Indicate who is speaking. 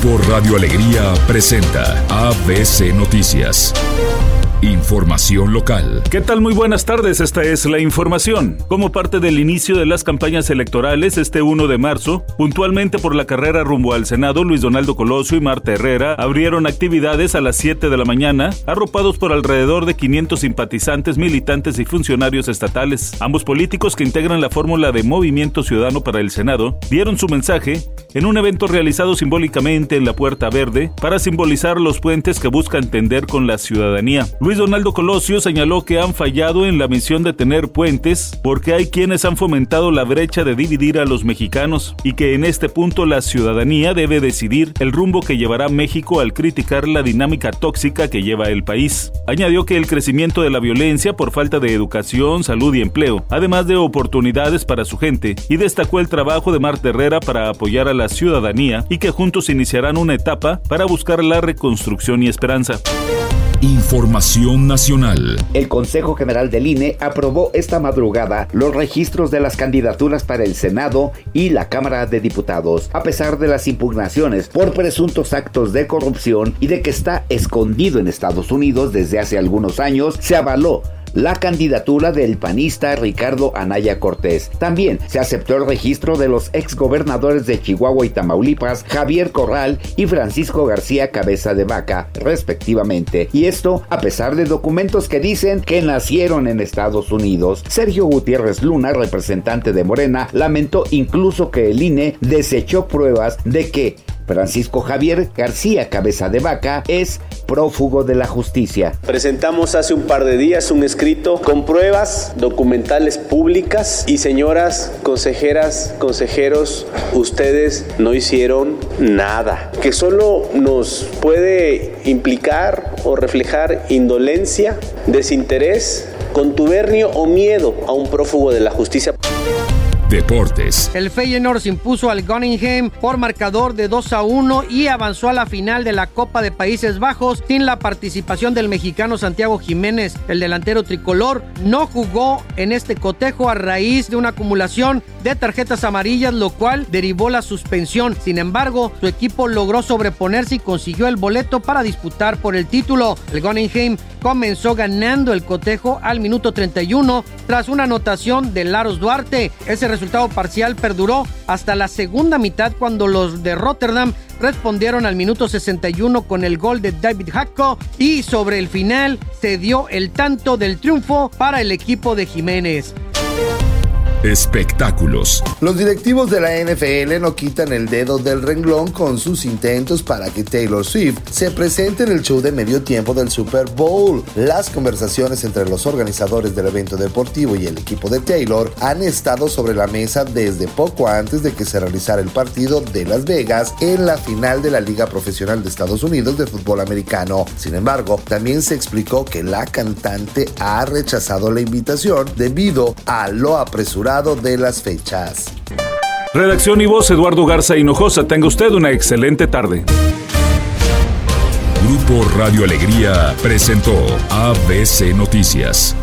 Speaker 1: Grupo Radio Alegría presenta ABC Noticias. Información local.
Speaker 2: ¿Qué tal? Muy buenas tardes, esta es la información. Como parte del inicio de las campañas electorales este 1 de marzo, puntualmente por la carrera rumbo al Senado, Luis Donaldo Colosio y Marta Herrera abrieron actividades a las 7 de la mañana, arropados por alrededor de 500 simpatizantes, militantes y funcionarios estatales. Ambos políticos que integran la fórmula de Movimiento Ciudadano para el Senado dieron su mensaje en un evento realizado simbólicamente en la Puerta Verde para simbolizar los puentes que buscan tender con la ciudadanía. Luis Donaldo Colosio señaló que han fallado en la misión de tener puentes porque hay quienes han fomentado la brecha de dividir a los mexicanos y que en este punto la ciudadanía debe decidir el rumbo que llevará México al criticar la dinámica tóxica que lleva el país. Añadió que el crecimiento de la violencia por falta de educación, salud y empleo, además de oportunidades para su gente, y destacó el trabajo de Marta Herrera para apoyar a la ciudadanía y que juntos iniciarán una etapa para buscar la reconstrucción y esperanza.
Speaker 1: Información nacional.
Speaker 3: El Consejo General del INE aprobó esta madrugada los registros de las candidaturas para el Senado y la Cámara de Diputados, a pesar de las impugnaciones por presuntos actos de corrupción y de que está escondido en Estados Unidos desde hace algunos años, se avaló la candidatura del panista Ricardo Anaya Cortés. También se aceptó el registro de los exgobernadores de Chihuahua y Tamaulipas, Javier Corral y Francisco García Cabeza de Vaca, respectivamente. Y esto a pesar de documentos que dicen que nacieron en Estados Unidos. Sergio Gutiérrez Luna, representante de Morena, lamentó incluso que el INE desechó pruebas de que Francisco Javier García Cabeza de Vaca es prófugo de la justicia.
Speaker 4: Presentamos hace un par de días un escrito con pruebas documentales públicas y señoras consejeras, consejeros, ustedes no hicieron nada, que solo nos puede implicar o reflejar indolencia, desinterés, contubernio o miedo a un prófugo de la justicia.
Speaker 1: Deportes.
Speaker 5: El Feyenoord se impuso al Gunningham por marcador de 2 a 1 y avanzó a la final de la Copa de Países Bajos sin la participación del mexicano Santiago Jiménez. El delantero tricolor no jugó en este cotejo a raíz de una acumulación de tarjetas amarillas, lo cual derivó la suspensión. Sin embargo, su equipo logró sobreponerse y consiguió el boleto para disputar por el título. El Gunningham comenzó ganando el cotejo al minuto 31 tras una anotación de Laros Duarte. Ese resultado parcial perduró hasta la segunda mitad cuando los de Rotterdam respondieron al minuto 61 con el gol de David Hacko y sobre el final se dio el tanto del triunfo para el equipo de Jiménez.
Speaker 1: Espectáculos.
Speaker 6: Los directivos de la NFL no quitan el dedo del renglón con sus intentos para que Taylor Swift se presente en el show de medio tiempo del Super Bowl. Las conversaciones entre los organizadores del evento deportivo y el equipo de Taylor han estado sobre la mesa desde poco antes de que se realizara el partido de Las Vegas en la final de la Liga Profesional de Estados Unidos de fútbol americano. Sin embargo, también se explicó que la cantante ha rechazado la invitación debido a lo apresurado de las fechas.
Speaker 2: Redacción y voz Eduardo Garza Hinojosa. Tenga usted una excelente tarde.
Speaker 1: Grupo Radio Alegría presentó ABC Noticias.